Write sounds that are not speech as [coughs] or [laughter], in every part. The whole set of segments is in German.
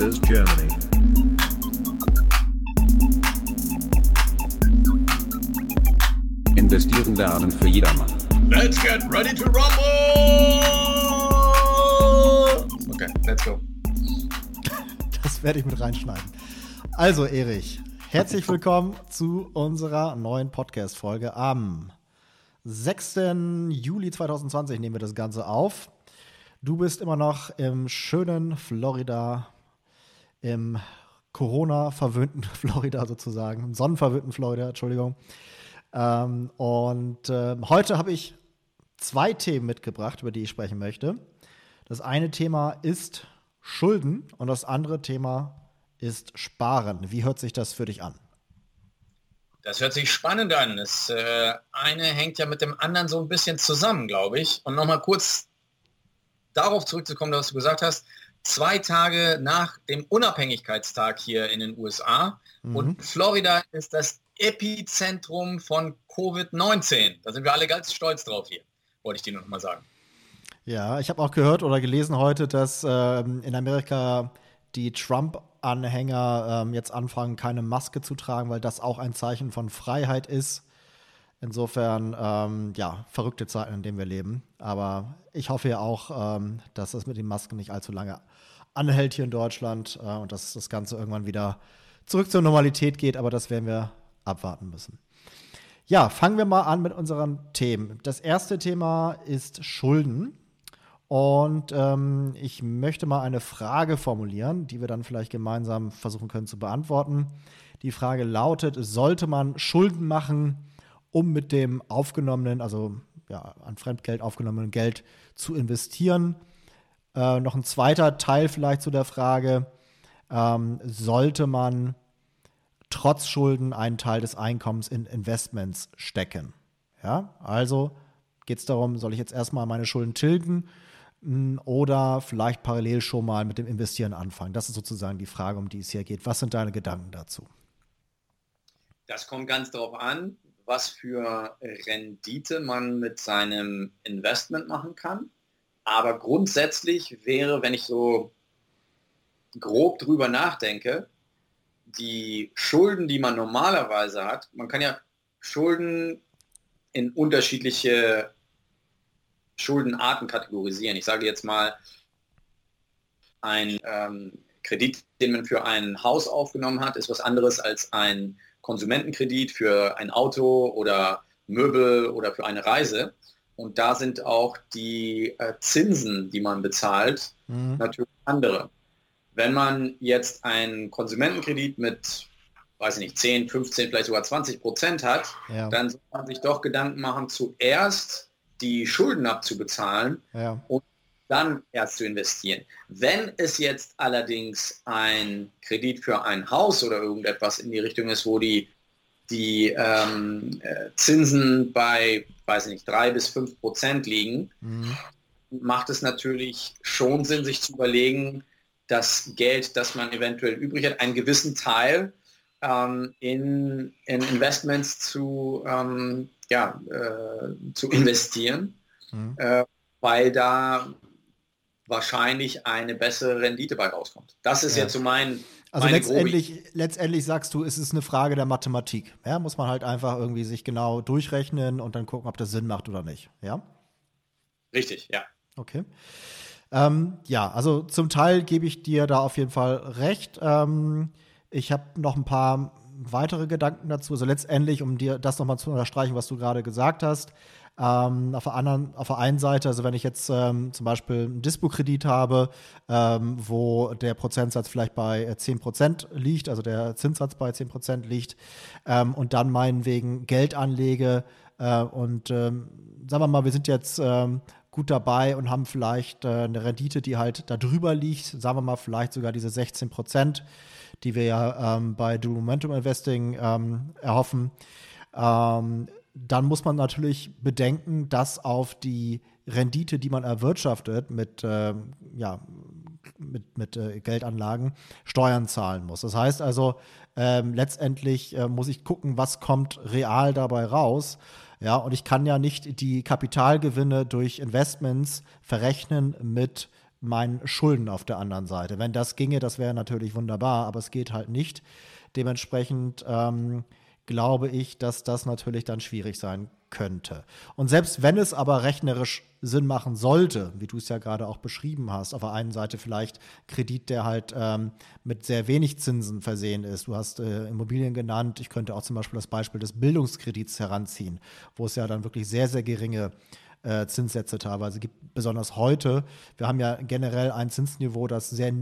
Investors Germany. Investieren lernen für jedermann. Let's get ready to rumble! Okay, let's go. [laughs] Das werde ich mit reinschneiden. Also, Erich, herzlich willkommen zu unserer neuen Podcast-Folge. Am 6. Juli 2020 nehmen wir das Ganze auf. Du bist immer noch im schönen Florida, im Corona-verwöhnten [laughs] Florida sozusagen, im sonnenverwöhnten Florida, Entschuldigung. Ähm, und äh, heute habe ich zwei Themen mitgebracht, über die ich sprechen möchte. Das eine Thema ist Schulden und das andere Thema ist Sparen. Wie hört sich das für dich an? Das hört sich spannend an. Das äh, eine hängt ja mit dem anderen so ein bisschen zusammen, glaube ich. Und nochmal kurz darauf zurückzukommen, was du gesagt hast. Zwei Tage nach dem Unabhängigkeitstag hier in den USA mhm. und Florida ist das Epizentrum von Covid-19. Da sind wir alle ganz stolz drauf hier, wollte ich dir noch mal sagen. Ja, ich habe auch gehört oder gelesen heute, dass ähm, in Amerika die Trump-Anhänger ähm, jetzt anfangen, keine Maske zu tragen, weil das auch ein Zeichen von Freiheit ist. Insofern, ähm, ja, verrückte Zeiten, in denen wir leben. Aber ich hoffe ja auch, ähm, dass das mit den Masken nicht allzu lange anhält hier in Deutschland äh, und dass das Ganze irgendwann wieder zurück zur Normalität geht. Aber das werden wir abwarten müssen. Ja, fangen wir mal an mit unseren Themen. Das erste Thema ist Schulden. Und ähm, ich möchte mal eine Frage formulieren, die wir dann vielleicht gemeinsam versuchen können zu beantworten. Die Frage lautet, sollte man Schulden machen, um mit dem aufgenommenen, also ja, an Fremdgeld aufgenommenen Geld zu investieren? Äh, noch ein zweiter Teil vielleicht zu der Frage, ähm, sollte man trotz Schulden einen Teil des Einkommens in Investments stecken. Ja, also geht es darum, soll ich jetzt erstmal meine Schulden tilgen hm, oder vielleicht parallel schon mal mit dem Investieren anfangen? Das ist sozusagen die Frage, um die es hier geht. Was sind deine Gedanken dazu? Das kommt ganz darauf an, was für Rendite man mit seinem Investment machen kann. Aber grundsätzlich wäre, wenn ich so grob drüber nachdenke, die Schulden, die man normalerweise hat, man kann ja Schulden in unterschiedliche Schuldenarten kategorisieren. Ich sage jetzt mal, ein ähm, Kredit, den man für ein Haus aufgenommen hat, ist was anderes als ein Konsumentenkredit für ein Auto oder Möbel oder für eine Reise. Und da sind auch die äh, Zinsen, die man bezahlt, mhm. natürlich andere. Wenn man jetzt einen Konsumentenkredit mit, weiß ich nicht, 10, 15, vielleicht sogar 20 Prozent hat, ja. dann soll man sich doch Gedanken machen, zuerst die Schulden abzubezahlen ja. und dann erst zu investieren. Wenn es jetzt allerdings ein Kredit für ein Haus oder irgendetwas in die Richtung ist, wo die, die ähm, äh, Zinsen bei, weiß ich nicht, drei bis fünf Prozent liegen, mhm. macht es natürlich schon Sinn, sich zu überlegen, das Geld, das man eventuell übrig hat, einen gewissen Teil ähm, in, in, Investments zu, ähm, ja, äh, zu investieren, mhm. äh, weil da wahrscheinlich eine bessere Rendite bei rauskommt. Das ist ja. jetzt so mein. Also letztendlich, letztendlich sagst du, es ist eine Frage der Mathematik. Ja, muss man halt einfach irgendwie sich genau durchrechnen und dann gucken, ob das Sinn macht oder nicht. Ja? Richtig, ja. Okay. Ähm, ja, also zum Teil gebe ich dir da auf jeden Fall recht. Ähm, ich habe noch ein paar weitere Gedanken dazu. Also letztendlich, um dir das nochmal zu unterstreichen, was du gerade gesagt hast. Ähm, auf, der anderen, auf der einen Seite, also wenn ich jetzt ähm, zum Beispiel einen Dispo-Kredit habe, ähm, wo der Prozentsatz vielleicht bei 10% äh, liegt, also der Zinssatz bei 10% liegt, ähm, und dann meinetwegen Geld anlege äh, und ähm, sagen wir mal, wir sind jetzt ähm, gut dabei und haben vielleicht äh, eine Rendite, die halt da drüber liegt, sagen wir mal vielleicht sogar diese 16 Prozent, die wir ja ähm, bei Dual Momentum Investing ähm, erhoffen. Ähm, dann muss man natürlich bedenken, dass auf die Rendite, die man erwirtschaftet mit, äh, ja, mit, mit äh, Geldanlagen, Steuern zahlen muss. Das heißt also, ähm, letztendlich äh, muss ich gucken, was kommt real dabei raus. Ja, und ich kann ja nicht die Kapitalgewinne durch Investments verrechnen mit meinen Schulden auf der anderen Seite. Wenn das ginge, das wäre natürlich wunderbar, aber es geht halt nicht. Dementsprechend ähm, glaube ich, dass das natürlich dann schwierig sein könnte. Und selbst wenn es aber rechnerisch Sinn machen sollte, wie du es ja gerade auch beschrieben hast, auf der einen Seite vielleicht Kredit, der halt ähm, mit sehr wenig Zinsen versehen ist. Du hast äh, Immobilien genannt. Ich könnte auch zum Beispiel das Beispiel des Bildungskredits heranziehen, wo es ja dann wirklich sehr, sehr geringe äh, Zinssätze teilweise gibt, besonders heute. Wir haben ja generell ein Zinsniveau, das sehr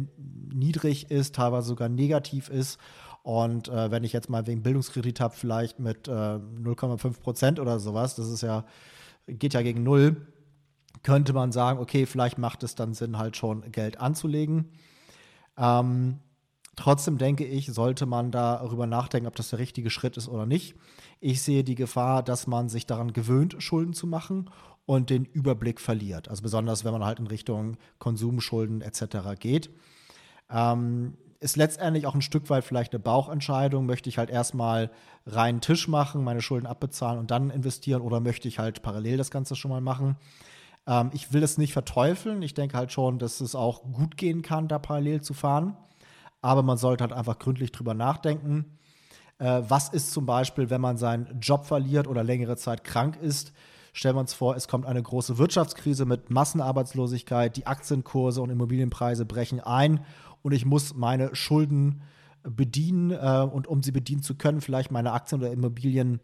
niedrig ist, teilweise sogar negativ ist. Und äh, wenn ich jetzt mal wegen Bildungskredit habe, vielleicht mit äh, 0,5 Prozent oder sowas, das ist ja, geht ja gegen null, könnte man sagen, okay, vielleicht macht es dann Sinn, halt schon Geld anzulegen. Ähm, trotzdem denke ich, sollte man darüber nachdenken, ob das der richtige Schritt ist oder nicht. Ich sehe die Gefahr, dass man sich daran gewöhnt, Schulden zu machen und den Überblick verliert. Also besonders, wenn man halt in Richtung Konsumschulden etc. geht. Ähm, ist letztendlich auch ein Stück weit vielleicht eine Bauchentscheidung. Möchte ich halt erstmal reinen Tisch machen, meine Schulden abbezahlen und dann investieren oder möchte ich halt parallel das Ganze schon mal machen? Ähm, ich will es nicht verteufeln. Ich denke halt schon, dass es auch gut gehen kann, da parallel zu fahren. Aber man sollte halt einfach gründlich drüber nachdenken. Äh, was ist zum Beispiel, wenn man seinen Job verliert oder längere Zeit krank ist? Stellen wir uns vor, es kommt eine große Wirtschaftskrise mit Massenarbeitslosigkeit, die Aktienkurse und Immobilienpreise brechen ein und ich muss meine Schulden bedienen äh, und um sie bedienen zu können, vielleicht meine Aktien oder Immobilien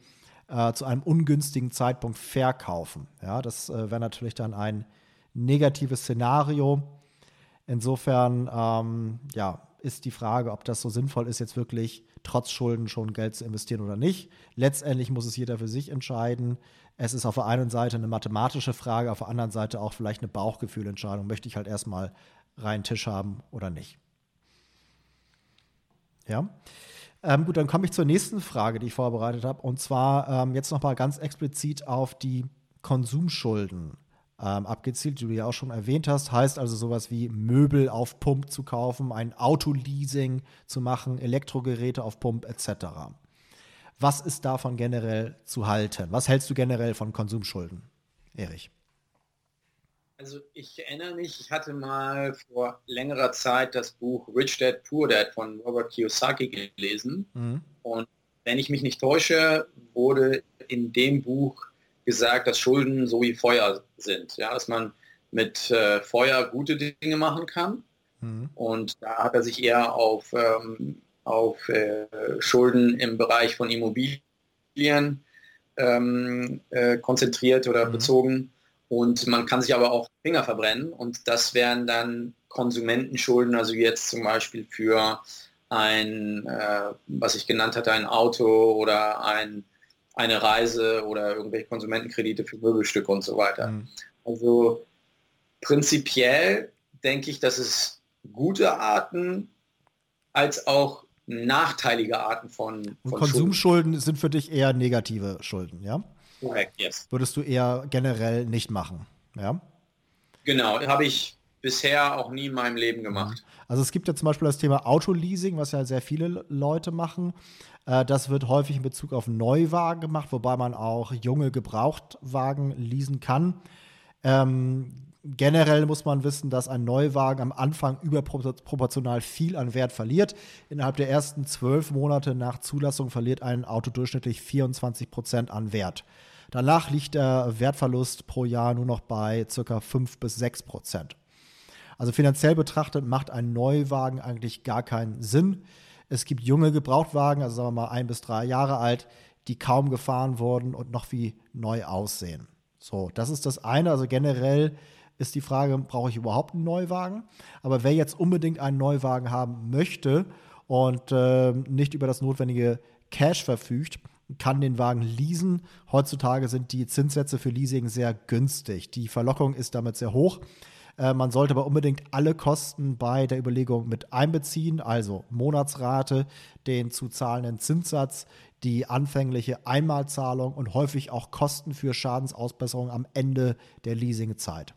äh, zu einem ungünstigen Zeitpunkt verkaufen. Ja, das äh, wäre natürlich dann ein negatives Szenario. Insofern, ähm, ja, ist die Frage, ob das so sinnvoll ist, jetzt wirklich trotz Schulden schon Geld zu investieren oder nicht. Letztendlich muss es jeder für sich entscheiden. Es ist auf der einen Seite eine mathematische Frage, auf der anderen Seite auch vielleicht eine Bauchgefühlentscheidung. Möchte ich halt erstmal reinen Tisch haben oder nicht? Ja. Ähm, gut, dann komme ich zur nächsten Frage, die ich vorbereitet habe. Und zwar ähm, jetzt nochmal ganz explizit auf die Konsumschulden ähm, abgezielt, die du ja auch schon erwähnt hast. Heißt also sowas wie Möbel auf Pump zu kaufen, ein Autoleasing zu machen, Elektrogeräte auf Pump etc. Was ist davon generell zu halten? Was hältst du generell von Konsumschulden, Erich? Also ich erinnere mich, ich hatte mal vor längerer Zeit das Buch Rich Dad Poor Dad von Robert Kiyosaki gelesen. Mhm. Und wenn ich mich nicht täusche, wurde in dem Buch gesagt, dass Schulden so wie Feuer sind. Ja, dass man mit äh, Feuer gute Dinge machen kann. Mhm. Und da hat er sich eher auf, ähm, auf äh, Schulden im Bereich von Immobilien ähm, äh, konzentriert oder mhm. bezogen. Und man kann sich aber auch Finger verbrennen und das wären dann Konsumentenschulden, also jetzt zum Beispiel für ein, äh, was ich genannt hatte, ein Auto oder ein eine Reise oder irgendwelche Konsumentenkredite für Möbelstücke und so weiter. Mhm. Also prinzipiell denke ich, dass es gute Arten als auch nachteilige Arten von, von Konsumschulden Schulden. sind für dich eher negative Schulden, ja? Correct, yes. Würdest du eher generell nicht machen, ja? Genau, habe ich bisher auch nie in meinem Leben gemacht. Also es gibt ja zum Beispiel das Thema Autoleasing, was ja sehr viele Leute machen. Äh, das wird häufig in Bezug auf Neuwagen gemacht, wobei man auch junge Gebrauchtwagen leasen kann. Ähm, generell muss man wissen, dass ein Neuwagen am Anfang überproportional viel an Wert verliert. Innerhalb der ersten zwölf Monate nach Zulassung verliert ein Auto durchschnittlich 24 Prozent an Wert. Danach liegt der Wertverlust pro Jahr nur noch bei ca. 5 bis 6 Prozent. Also finanziell betrachtet macht ein Neuwagen eigentlich gar keinen Sinn. Es gibt junge Gebrauchtwagen, also sagen wir mal ein bis drei Jahre alt, die kaum gefahren wurden und noch wie neu aussehen. So, das ist das eine. Also generell ist die Frage, brauche ich überhaupt einen Neuwagen? Aber wer jetzt unbedingt einen Neuwagen haben möchte und äh, nicht über das notwendige Cash verfügt, kann den Wagen leasen. Heutzutage sind die Zinssätze für Leasing sehr günstig. Die Verlockung ist damit sehr hoch. Äh, man sollte aber unbedingt alle Kosten bei der Überlegung mit einbeziehen, also Monatsrate, den zu zahlenden Zinssatz, die anfängliche Einmalzahlung und häufig auch Kosten für Schadensausbesserung am Ende der Leasingzeit.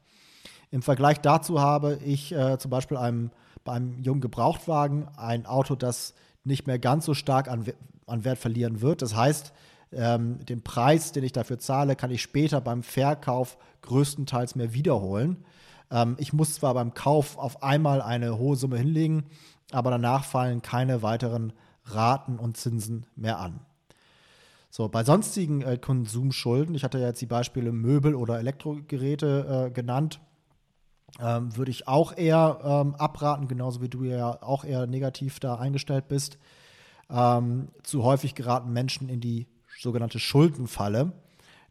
Im Vergleich dazu habe ich äh, zum Beispiel einem, bei einem jungen Gebrauchtwagen ein Auto, das nicht mehr ganz so stark an, an Wert verlieren wird. Das heißt, ähm, den Preis, den ich dafür zahle, kann ich später beim Verkauf größtenteils mehr wiederholen. Ähm, ich muss zwar beim Kauf auf einmal eine hohe Summe hinlegen, aber danach fallen keine weiteren Raten und Zinsen mehr an. So, bei sonstigen äh, Konsumschulden, ich hatte ja jetzt die Beispiele Möbel oder Elektrogeräte äh, genannt, ähm, würde ich auch eher ähm, abraten, genauso wie du ja auch eher negativ da eingestellt bist. Ähm, zu häufig geraten Menschen in die sogenannte Schuldenfalle.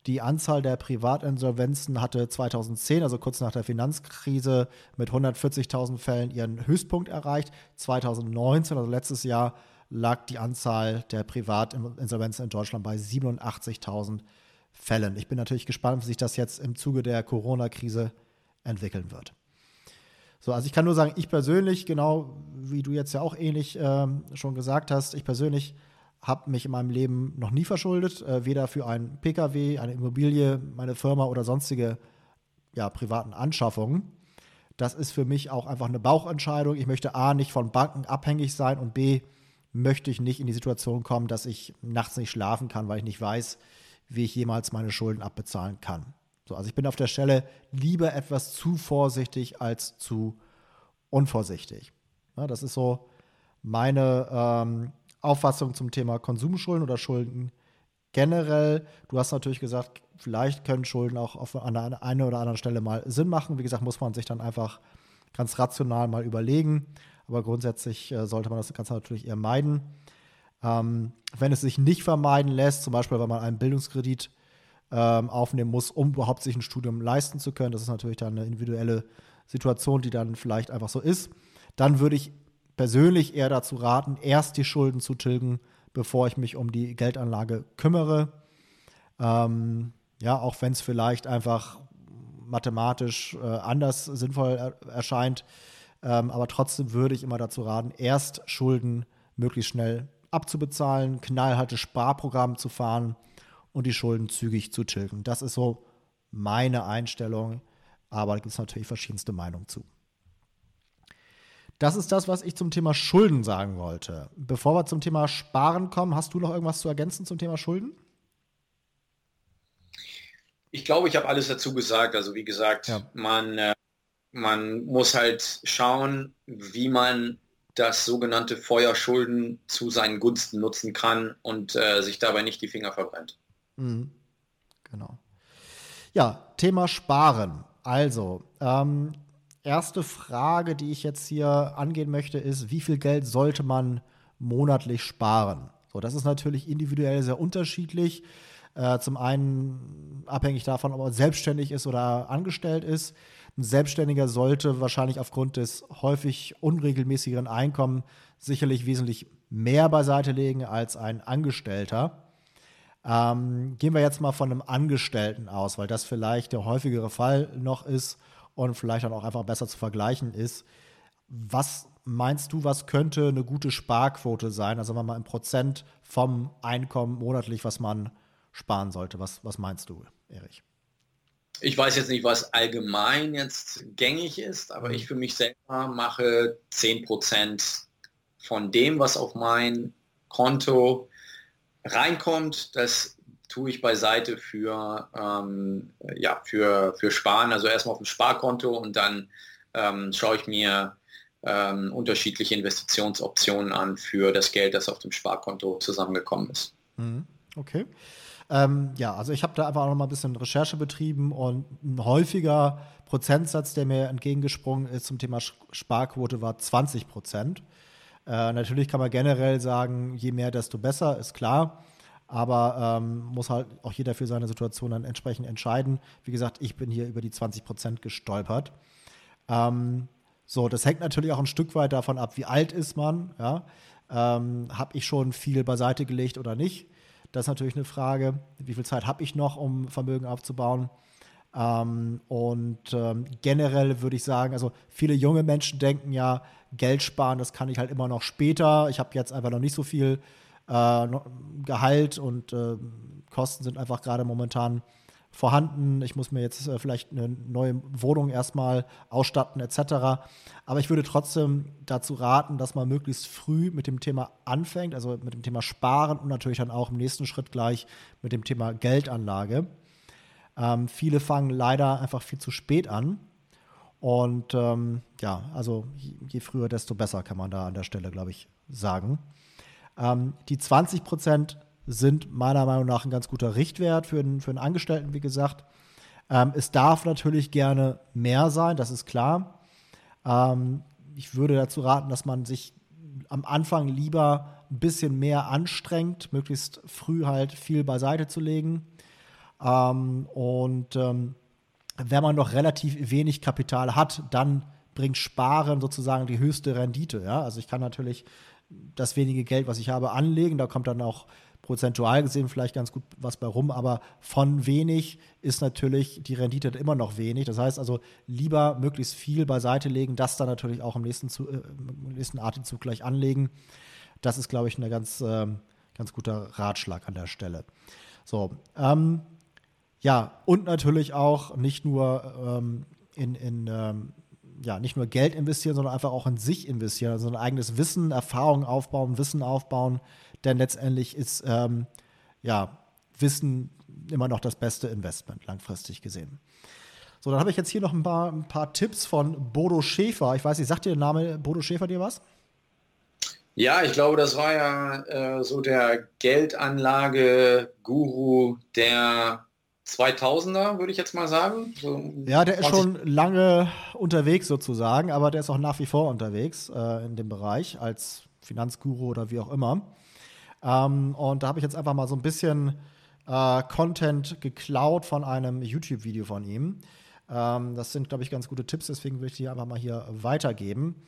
Die Anzahl der Privatinsolvenzen hatte 2010, also kurz nach der Finanzkrise, mit 140.000 Fällen ihren Höchstpunkt erreicht. 2019, also letztes Jahr, lag die Anzahl der Privatinsolvenzen in Deutschland bei 87.000 Fällen. Ich bin natürlich gespannt, wie sich das jetzt im Zuge der Corona-Krise entwickeln wird. So, also ich kann nur sagen, ich persönlich, genau wie du jetzt ja auch ähnlich ähm, schon gesagt hast, ich persönlich habe mich in meinem Leben noch nie verschuldet, äh, weder für einen Pkw, eine Immobilie, meine Firma oder sonstige ja, privaten Anschaffungen. Das ist für mich auch einfach eine Bauchentscheidung. Ich möchte A, nicht von Banken abhängig sein und B, möchte ich nicht in die Situation kommen, dass ich nachts nicht schlafen kann, weil ich nicht weiß, wie ich jemals meine Schulden abbezahlen kann. So, also ich bin auf der Stelle lieber etwas zu vorsichtig als zu unvorsichtig. Ja, das ist so meine ähm, Auffassung zum Thema Konsumschulden oder Schulden generell. Du hast natürlich gesagt, vielleicht können Schulden auch auf einer eine oder anderen Stelle mal Sinn machen. Wie gesagt, muss man sich dann einfach ganz rational mal überlegen. Aber grundsätzlich äh, sollte man das Ganze natürlich eher meiden. Ähm, wenn es sich nicht vermeiden lässt, zum Beispiel, wenn man einen Bildungskredit ähm, aufnehmen muss, um überhaupt sich ein Studium leisten zu können, das ist natürlich dann eine individuelle Situation, die dann vielleicht einfach so ist, dann würde ich persönlich eher dazu raten, erst die Schulden zu tilgen, bevor ich mich um die Geldanlage kümmere. Ähm, ja, auch wenn es vielleicht einfach mathematisch äh, anders sinnvoll er erscheint, ähm, aber trotzdem würde ich immer dazu raten, erst Schulden möglichst schnell abzubezahlen, knallharte Sparprogramm zu fahren und die Schulden zügig zu tilgen. Das ist so meine Einstellung, aber da gibt es natürlich verschiedenste Meinungen zu. Das ist das, was ich zum Thema Schulden sagen wollte. Bevor wir zum Thema Sparen kommen, hast du noch irgendwas zu ergänzen zum Thema Schulden? Ich glaube, ich habe alles dazu gesagt. Also wie gesagt, ja. man äh, man muss halt schauen, wie man das sogenannte Feuerschulden zu seinen Gunsten nutzen kann und äh, sich dabei nicht die Finger verbrennt. Mhm. Genau. Ja, Thema Sparen. Also, ähm, erste Frage, die ich jetzt hier angehen möchte, ist, wie viel Geld sollte man monatlich sparen? So, das ist natürlich individuell sehr unterschiedlich. Äh, zum einen abhängig davon, ob man selbstständig ist oder angestellt ist. Ein Selbstständiger sollte wahrscheinlich aufgrund des häufig unregelmäßigeren Einkommens sicherlich wesentlich mehr beiseite legen als ein Angestellter. Ähm, gehen wir jetzt mal von einem Angestellten aus, weil das vielleicht der häufigere Fall noch ist und vielleicht dann auch einfach besser zu vergleichen ist. Was meinst du, was könnte eine gute Sparquote sein? Also wenn man mal im Prozent vom Einkommen monatlich, was man sparen sollte. Was, was meinst du, Erich? Ich weiß jetzt nicht, was allgemein jetzt gängig ist, aber mhm. ich für mich selber mache 10% von dem, was auf mein Konto reinkommt, das tue ich beiseite für, ähm, ja, für, für Sparen, also erstmal auf dem Sparkonto und dann ähm, schaue ich mir ähm, unterschiedliche Investitionsoptionen an für das Geld, das auf dem Sparkonto zusammengekommen ist. Mhm. Okay. Ähm, ja, also ich habe da einfach auch noch mal ein bisschen Recherche betrieben und ein häufiger Prozentsatz, der mir entgegengesprungen ist zum Thema Sparquote, war 20 Prozent. Äh, natürlich kann man generell sagen, je mehr, desto besser, ist klar. Aber ähm, muss halt auch jeder für seine Situation dann entsprechend entscheiden. Wie gesagt, ich bin hier über die 20 Prozent gestolpert. Ähm, so, das hängt natürlich auch ein Stück weit davon ab, wie alt ist man. Ja? Ähm, habe ich schon viel beiseite gelegt oder nicht? Das ist natürlich eine Frage, wie viel Zeit habe ich noch, um Vermögen aufzubauen. Ähm, und ähm, generell würde ich sagen, also viele junge Menschen denken ja, Geld sparen, das kann ich halt immer noch später. Ich habe jetzt einfach noch nicht so viel äh, Gehalt und äh, Kosten sind einfach gerade momentan vorhanden. Ich muss mir jetzt äh, vielleicht eine neue Wohnung erstmal ausstatten etc. Aber ich würde trotzdem dazu raten, dass man möglichst früh mit dem Thema anfängt, also mit dem Thema Sparen und natürlich dann auch im nächsten Schritt gleich mit dem Thema Geldanlage. Ähm, viele fangen leider einfach viel zu spät an. Und ähm, ja, also je früher, desto besser kann man da an der Stelle, glaube ich, sagen. Ähm, die 20 Prozent sind meiner Meinung nach ein ganz guter Richtwert für einen, für einen Angestellten, wie gesagt. Ähm, es darf natürlich gerne mehr sein, das ist klar. Ähm, ich würde dazu raten, dass man sich am Anfang lieber ein bisschen mehr anstrengt, möglichst früh halt viel beiseite zu legen. Ähm, und ähm, wenn man noch relativ wenig Kapital hat, dann bringt Sparen sozusagen die höchste Rendite. Ja? Also ich kann natürlich das wenige Geld, was ich habe, anlegen. Da kommt dann auch prozentual gesehen vielleicht ganz gut was bei rum, aber von wenig ist natürlich die Rendite immer noch wenig. Das heißt also lieber möglichst viel beiseite legen, das dann natürlich auch im nächsten, äh, im nächsten Atemzug gleich anlegen. Das ist, glaube ich, ein ganz, äh, ganz guter Ratschlag an der Stelle. So, ähm, ja, und natürlich auch nicht nur ähm, in, in ähm, ja, nicht nur Geld investieren, sondern einfach auch in sich investieren, also ein eigenes Wissen, Erfahrung aufbauen, Wissen aufbauen, denn letztendlich ist ähm, ja, Wissen immer noch das beste Investment, langfristig gesehen. So, dann habe ich jetzt hier noch ein paar, ein paar Tipps von Bodo Schäfer. Ich weiß nicht, sagt dir der Name Bodo Schäfer dir was? Ja, ich glaube, das war ja äh, so der Geldanlage-Guru der 2000er, würde ich jetzt mal sagen. So ja, der ist schon lange unterwegs sozusagen, aber der ist auch nach wie vor unterwegs äh, in dem Bereich als Finanzguru oder wie auch immer. Ähm, und da habe ich jetzt einfach mal so ein bisschen äh, Content geklaut von einem YouTube-Video von ihm. Ähm, das sind, glaube ich, ganz gute Tipps, deswegen will ich die einfach mal hier weitergeben.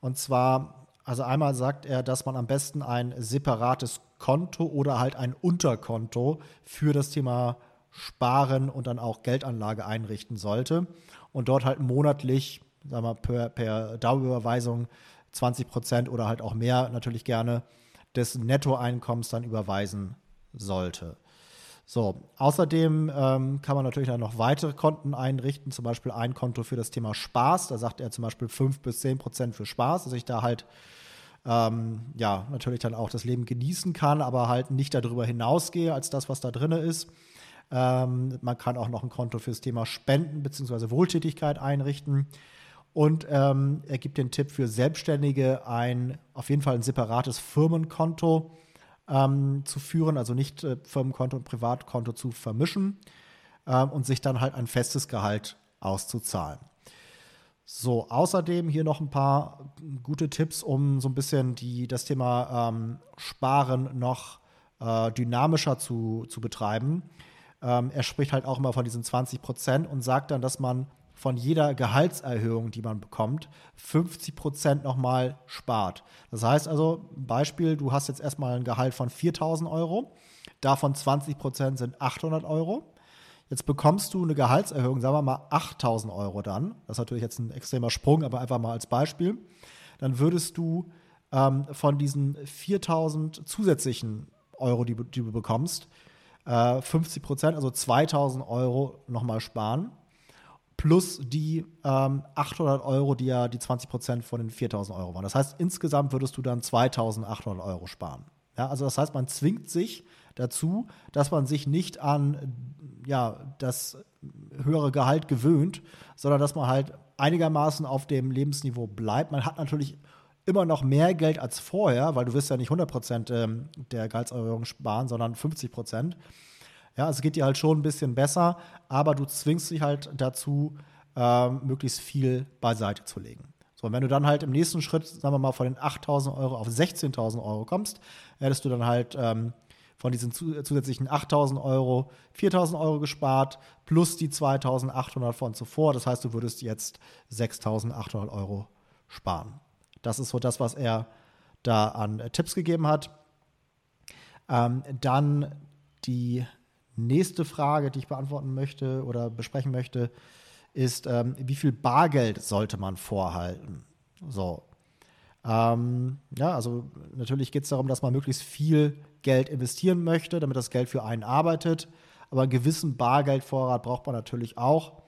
Und zwar, also einmal sagt er, dass man am besten ein separates Konto oder halt ein Unterkonto für das Thema Sparen und dann auch Geldanlage einrichten sollte und dort halt monatlich, sagen wir per, per Dauerüberweisung 20 Prozent oder halt auch mehr natürlich gerne des Nettoeinkommens dann überweisen sollte. So, außerdem ähm, kann man natürlich dann noch weitere Konten einrichten, zum Beispiel ein Konto für das Thema Spaß. Da sagt er zum Beispiel 5 bis 10 Prozent für Spaß, dass ich da halt ähm, ja natürlich dann auch das Leben genießen kann, aber halt nicht darüber hinausgehe als das, was da drin ist. Ähm, man kann auch noch ein Konto für das Thema Spenden bzw. Wohltätigkeit einrichten. Und ähm, er gibt den Tipp für Selbstständige, ein auf jeden Fall ein separates Firmenkonto ähm, zu führen, also nicht äh, Firmenkonto und Privatkonto zu vermischen ähm, und sich dann halt ein festes Gehalt auszuzahlen. So, außerdem hier noch ein paar gute Tipps, um so ein bisschen die, das Thema ähm, Sparen noch äh, dynamischer zu, zu betreiben. Ähm, er spricht halt auch immer von diesen 20 Prozent und sagt dann, dass man von jeder Gehaltserhöhung, die man bekommt, 50 Prozent nochmal spart. Das heißt also, Beispiel, du hast jetzt erstmal ein Gehalt von 4000 Euro, davon 20 Prozent sind 800 Euro. Jetzt bekommst du eine Gehaltserhöhung, sagen wir mal 8000 Euro dann. Das ist natürlich jetzt ein extremer Sprung, aber einfach mal als Beispiel. Dann würdest du ähm, von diesen 4000 zusätzlichen Euro, die, die du bekommst, äh, 50 Prozent, also 2000 Euro nochmal sparen plus die ähm, 800 Euro, die ja die 20 Prozent von den 4000 Euro waren. Das heißt, insgesamt würdest du dann 2800 Euro sparen. Ja, also das heißt, man zwingt sich dazu, dass man sich nicht an ja, das höhere Gehalt gewöhnt, sondern dass man halt einigermaßen auf dem Lebensniveau bleibt. Man hat natürlich immer noch mehr Geld als vorher, weil du wirst ja nicht 100 Prozent ähm, der Gehaltserhöhung sparen, sondern 50 Prozent. Ja, es geht dir halt schon ein bisschen besser, aber du zwingst dich halt dazu, ähm, möglichst viel beiseite zu legen. So, und wenn du dann halt im nächsten Schritt, sagen wir mal, von den 8.000 Euro auf 16.000 Euro kommst, hättest du dann halt ähm, von diesen zusätzlichen 8.000 Euro 4.000 Euro gespart, plus die 2.800 von zuvor. Das heißt, du würdest jetzt 6.800 Euro sparen. Das ist so das, was er da an äh, Tipps gegeben hat. Ähm, dann die Nächste Frage, die ich beantworten möchte oder besprechen möchte, ist, ähm, wie viel Bargeld sollte man vorhalten? So. Ähm, ja, also natürlich geht es darum, dass man möglichst viel Geld investieren möchte, damit das Geld für einen arbeitet. Aber einen gewissen Bargeldvorrat braucht man natürlich auch,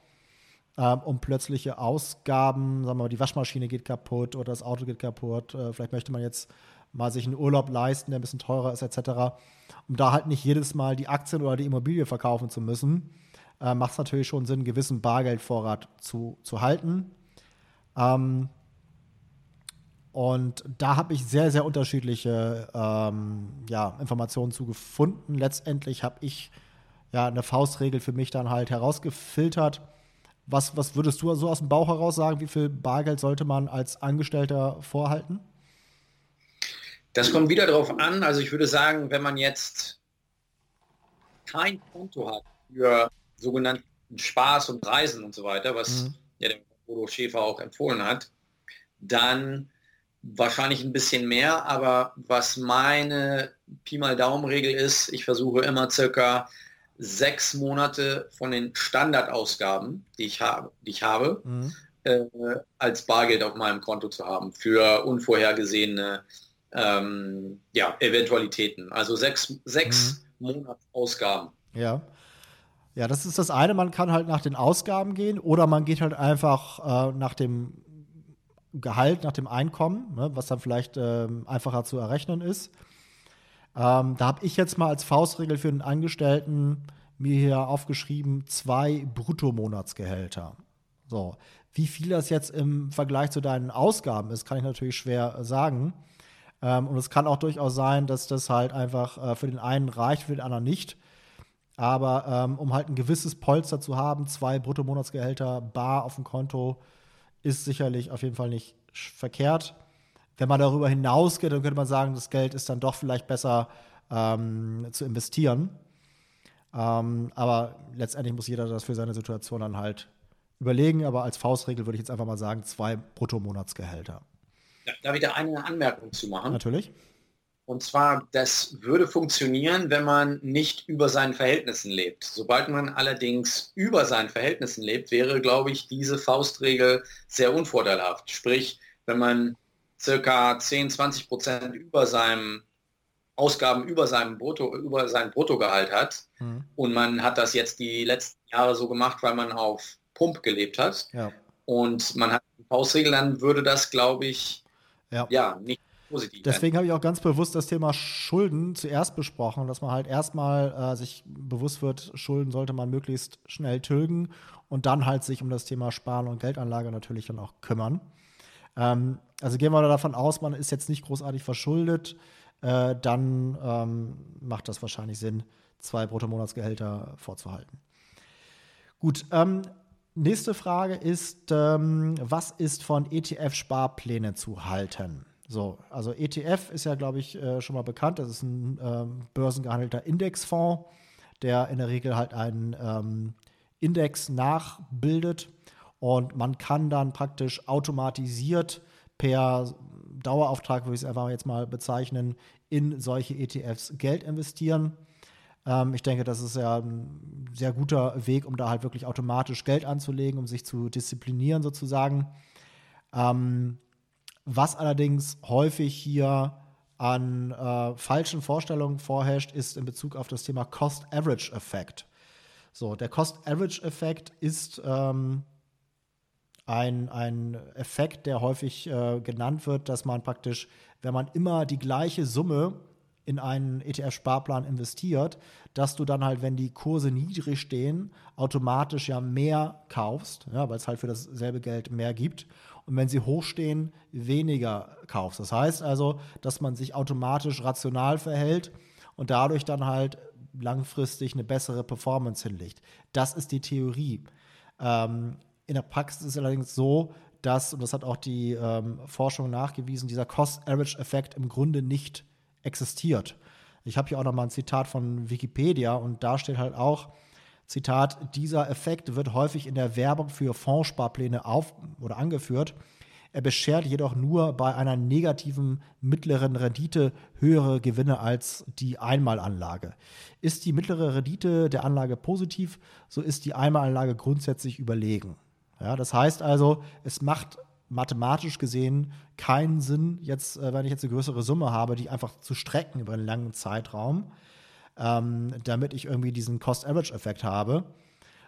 ähm, um plötzliche Ausgaben, sagen wir mal, die Waschmaschine geht kaputt oder das Auto geht kaputt. Äh, vielleicht möchte man jetzt mal sich einen Urlaub leisten, der ein bisschen teurer ist, etc., um da halt nicht jedes Mal die Aktien oder die Immobilie verkaufen zu müssen, äh, macht es natürlich schon Sinn, einen gewissen Bargeldvorrat zu, zu halten. Ähm, und da habe ich sehr, sehr unterschiedliche ähm, ja, Informationen zu gefunden. Letztendlich habe ich ja eine Faustregel für mich dann halt herausgefiltert. Was, was würdest du so aus dem Bauch heraus sagen? Wie viel Bargeld sollte man als Angestellter vorhalten? Das kommt wieder darauf an. Also ich würde sagen, wenn man jetzt kein Konto hat für sogenannten Spaß und Reisen und so weiter, was mhm. ja der Bodo Schäfer auch empfohlen hat, dann wahrscheinlich ein bisschen mehr, aber was meine Pi mal Daumen-Regel ist, ich versuche immer circa sechs Monate von den Standardausgaben, die ich habe, die ich habe mhm. äh, als Bargeld auf meinem Konto zu haben für unvorhergesehene ähm, ja, Eventualitäten. Also sechs, sechs mhm. Monatsausgaben. Ja. Ja, das ist das eine, man kann halt nach den Ausgaben gehen oder man geht halt einfach äh, nach dem Gehalt, nach dem Einkommen, ne, was dann vielleicht äh, einfacher zu errechnen ist. Ähm, da habe ich jetzt mal als Faustregel für den Angestellten mir hier aufgeschrieben, zwei Bruttomonatsgehälter. So, wie viel das jetzt im Vergleich zu deinen Ausgaben ist, kann ich natürlich schwer sagen. Ähm, und es kann auch durchaus sein, dass das halt einfach äh, für den einen reicht, für den anderen nicht. Aber ähm, um halt ein gewisses Polster zu haben, zwei Bruttomonatsgehälter bar auf dem Konto, ist sicherlich auf jeden Fall nicht verkehrt. Wenn man darüber hinausgeht, dann könnte man sagen, das Geld ist dann doch vielleicht besser ähm, zu investieren. Ähm, aber letztendlich muss jeder das für seine Situation dann halt überlegen. Aber als Faustregel würde ich jetzt einfach mal sagen, zwei Bruttomonatsgehälter. Ja, darf ich da eine Anmerkung zu machen? Natürlich. Und zwar, das würde funktionieren, wenn man nicht über seinen Verhältnissen lebt. Sobald man allerdings über seinen Verhältnissen lebt, wäre, glaube ich, diese Faustregel sehr unvorteilhaft. Sprich, wenn man circa 10, 20 Prozent über seinem Ausgaben über seinem Brutto, über sein Bruttogehalt hat mhm. und man hat das jetzt die letzten Jahre so gemacht, weil man auf Pump gelebt hat ja. und man hat die Faustregel, dann würde das, glaube ich, ja, ja nicht positiv. Deswegen habe ich auch ganz bewusst das Thema Schulden zuerst besprochen, dass man halt erstmal äh, sich bewusst wird, Schulden sollte man möglichst schnell tilgen und dann halt sich um das Thema Sparen und Geldanlage natürlich dann auch kümmern. Ähm, also gehen wir davon aus, man ist jetzt nicht großartig verschuldet, äh, dann ähm, macht das wahrscheinlich Sinn, zwei Bruttomonatsgehälter vorzuhalten. Gut, ähm, nächste Frage ist, ähm, was ist von ETF-Sparplänen zu halten? So, also ETF ist ja, glaube ich, äh, schon mal bekannt. Das ist ein ähm, börsengehandelter Indexfonds, der in der Regel halt einen ähm, Index nachbildet und man kann dann praktisch automatisiert per Dauerauftrag, würde ich es einfach jetzt mal bezeichnen, in solche ETFs Geld investieren. Ähm, ich denke, das ist ja ein sehr guter Weg, um da halt wirklich automatisch Geld anzulegen, um sich zu disziplinieren sozusagen. Ähm, was allerdings häufig hier an äh, falschen Vorstellungen vorherrscht, ist in Bezug auf das Thema Cost-Average-Effekt. So, der Cost-Average-Effekt ist ähm, ein, ein Effekt, der häufig äh, genannt wird, dass man praktisch, wenn man immer die gleiche Summe in einen ETF-Sparplan investiert, dass du dann halt, wenn die Kurse niedrig stehen, automatisch ja mehr kaufst, ja, weil es halt für dasselbe Geld mehr gibt und wenn sie hochstehen, weniger kaufst. Das heißt also, dass man sich automatisch rational verhält und dadurch dann halt langfristig eine bessere Performance hinlegt. Das ist die Theorie. Ähm, in der Praxis ist es allerdings so, dass, und das hat auch die ähm, Forschung nachgewiesen, dieser Cost-Average-Effekt im Grunde nicht existiert. Ich habe hier auch noch mal ein Zitat von Wikipedia und da steht halt auch, Zitat, dieser Effekt wird häufig in der Werbung für Fondssparpläne auf oder angeführt. Er beschert jedoch nur bei einer negativen mittleren Rendite höhere Gewinne als die Einmalanlage. Ist die mittlere Rendite der Anlage positiv, so ist die Einmalanlage grundsätzlich überlegen. Ja, das heißt also, es macht mathematisch gesehen keinen Sinn, jetzt, äh, wenn ich jetzt eine größere Summe habe, die einfach zu strecken über einen langen Zeitraum ähm, damit ich irgendwie diesen Cost-Average-Effekt habe,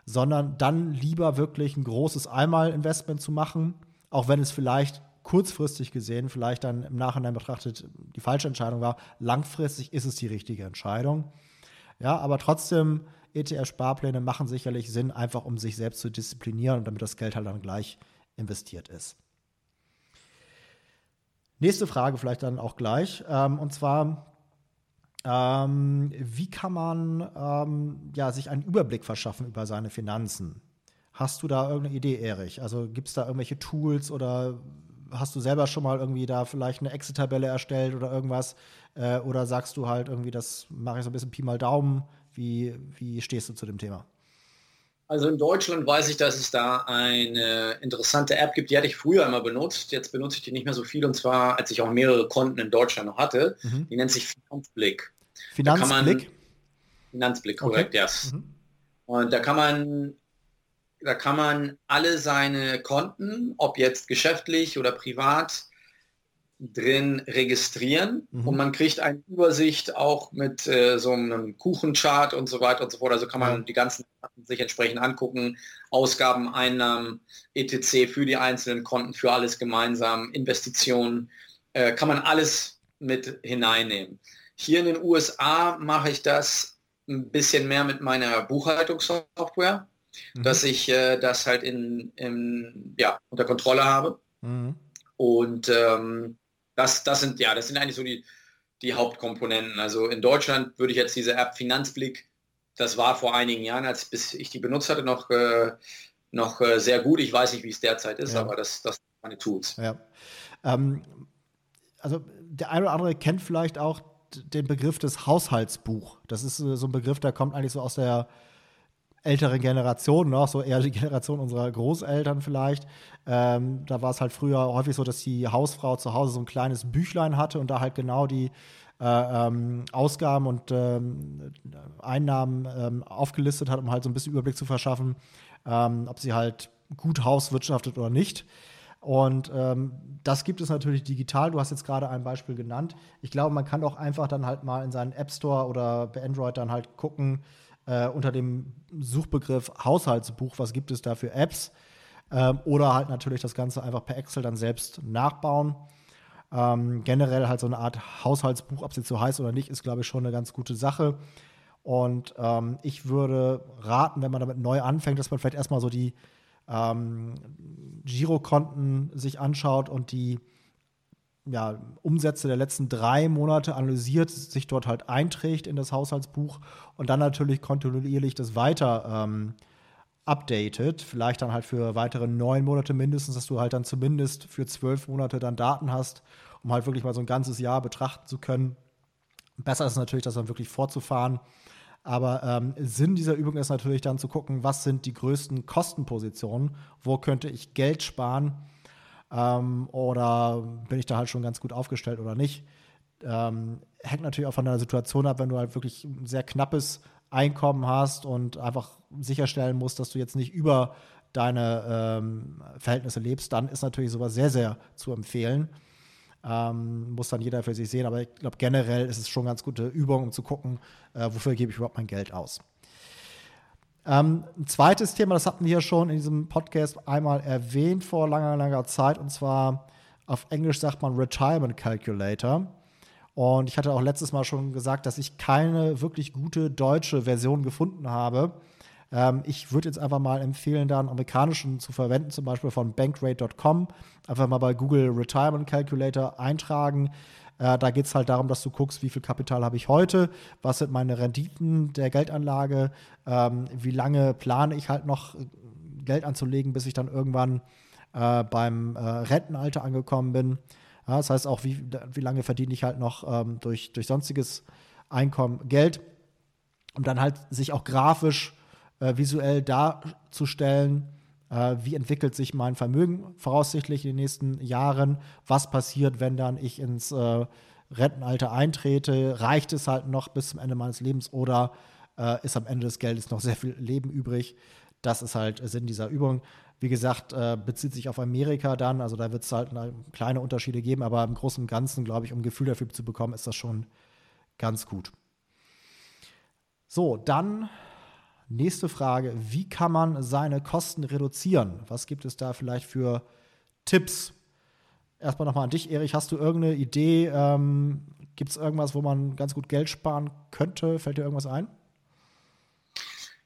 sondern dann lieber wirklich ein großes Einmal-Investment zu machen, auch wenn es vielleicht kurzfristig gesehen, vielleicht dann im Nachhinein betrachtet die falsche Entscheidung war. Langfristig ist es die richtige Entscheidung. Ja, aber trotzdem, ETF-Sparpläne machen sicherlich Sinn, einfach um sich selbst zu disziplinieren und damit das Geld halt dann gleich investiert ist. Nächste Frage vielleicht dann auch gleich. Ähm, und zwar, ähm, wie kann man ähm, ja, sich einen Überblick verschaffen über seine Finanzen? Hast du da irgendeine Idee, Erich? Also gibt es da irgendwelche Tools oder hast du selber schon mal irgendwie da vielleicht eine Excel-Tabelle erstellt oder irgendwas? Äh, oder sagst du halt irgendwie, das mache ich so ein bisschen Pi mal Daumen? Wie, wie stehst du zu dem Thema? Also in Deutschland weiß ich, dass es da eine interessante App gibt, die hatte ich früher immer benutzt. Jetzt benutze ich die nicht mehr so viel und zwar, als ich auch mehrere Konten in Deutschland noch hatte. Mhm. Die nennt sich Finanzblick. Finanzblick? Finanzblick, korrekt, okay. yes. Mhm. Und da kann man da kann man alle seine Konten, ob jetzt geschäftlich oder privat, drin registrieren mhm. und man kriegt eine Übersicht auch mit äh, so einem Kuchenchart und so weiter und so fort. Also kann man die ganzen sich entsprechend angucken, Ausgaben, Einnahmen, etc. für die einzelnen Konten, für alles gemeinsam, Investitionen, äh, kann man alles mit hineinnehmen. Hier in den USA mache ich das ein bisschen mehr mit meiner Buchhaltungssoftware, mhm. dass ich äh, das halt in, in, ja, unter Kontrolle habe. Mhm. Und ähm, das, das sind ja, das sind eigentlich so die, die Hauptkomponenten. Also in Deutschland würde ich jetzt diese App Finanzblick, das war vor einigen Jahren, als bis ich die benutzt hatte, noch, äh, noch äh, sehr gut. Ich weiß nicht, wie es derzeit ist, ja. aber das, das sind meine Tools. Ja. Ähm, also der eine oder andere kennt vielleicht auch den Begriff des Haushaltsbuch. Das ist äh, so ein Begriff, der kommt eigentlich so aus der ältere Generation noch, so eher die Generation unserer Großeltern vielleicht. Ähm, da war es halt früher häufig so, dass die Hausfrau zu Hause so ein kleines Büchlein hatte und da halt genau die äh, ähm, Ausgaben und ähm, Einnahmen ähm, aufgelistet hat, um halt so ein bisschen Überblick zu verschaffen, ähm, ob sie halt gut hauswirtschaftet oder nicht. Und ähm, das gibt es natürlich digital. Du hast jetzt gerade ein Beispiel genannt. Ich glaube, man kann doch einfach dann halt mal in seinen App Store oder bei Android dann halt gucken, äh, unter dem Suchbegriff Haushaltsbuch, was gibt es da für Apps? Ähm, oder halt natürlich das Ganze einfach per Excel dann selbst nachbauen. Ähm, generell halt so eine Art Haushaltsbuch, ob es jetzt so heißt oder nicht, ist, glaube ich, schon eine ganz gute Sache. Und ähm, ich würde raten, wenn man damit neu anfängt, dass man vielleicht erstmal so die ähm, Girokonten sich anschaut und die ja, Umsätze der letzten drei Monate analysiert, sich dort halt einträgt in das Haushaltsbuch und dann natürlich kontinuierlich das weiter ähm, updatet. Vielleicht dann halt für weitere neun Monate mindestens, dass du halt dann zumindest für zwölf Monate dann Daten hast, um halt wirklich mal so ein ganzes Jahr betrachten zu können. Besser ist natürlich, das dann wirklich fortzufahren. Aber ähm, Sinn dieser Übung ist natürlich dann zu gucken, was sind die größten Kostenpositionen, wo könnte ich Geld sparen ähm, oder bin ich da halt schon ganz gut aufgestellt oder nicht. Ähm, hängt natürlich auch von deiner Situation ab, wenn du halt wirklich ein sehr knappes Einkommen hast und einfach sicherstellen musst, dass du jetzt nicht über deine ähm, Verhältnisse lebst, dann ist natürlich sowas sehr, sehr zu empfehlen. Ähm, muss dann jeder für sich sehen, aber ich glaube, generell ist es schon ganz gute Übung, um zu gucken, äh, wofür gebe ich überhaupt mein Geld aus. Ähm, ein zweites Thema, das hatten wir schon in diesem Podcast einmal erwähnt vor langer, langer Zeit, und zwar auf Englisch sagt man Retirement Calculator. Und ich hatte auch letztes Mal schon gesagt, dass ich keine wirklich gute deutsche Version gefunden habe. Ähm, ich würde jetzt einfach mal empfehlen, da einen amerikanischen zu verwenden, zum Beispiel von bankrate.com. Einfach mal bei Google Retirement Calculator eintragen. Äh, da geht es halt darum, dass du guckst, wie viel Kapital habe ich heute, was sind meine Renditen der Geldanlage, ähm, wie lange plane ich halt noch Geld anzulegen, bis ich dann irgendwann äh, beim äh, Rentenalter angekommen bin. Ja, das heißt auch, wie, wie lange verdiene ich halt noch ähm, durch, durch sonstiges Einkommen Geld, um dann halt sich auch grafisch äh, visuell darzustellen, äh, wie entwickelt sich mein Vermögen voraussichtlich in den nächsten Jahren, was passiert, wenn dann ich ins äh, Rentenalter eintrete, reicht es halt noch bis zum Ende meines Lebens oder äh, ist am Ende des Geldes noch sehr viel Leben übrig. Das ist halt Sinn dieser Übung. Wie gesagt, äh, bezieht sich auf Amerika dann, also da wird es halt kleine Unterschiede geben, aber im Großen und Ganzen, glaube ich, um ein Gefühl dafür zu bekommen, ist das schon ganz gut. So, dann Nächste Frage, wie kann man seine Kosten reduzieren? Was gibt es da vielleicht für Tipps? Erstmal nochmal an dich, Erich. Hast du irgendeine Idee? Ähm, gibt es irgendwas, wo man ganz gut Geld sparen könnte? Fällt dir irgendwas ein?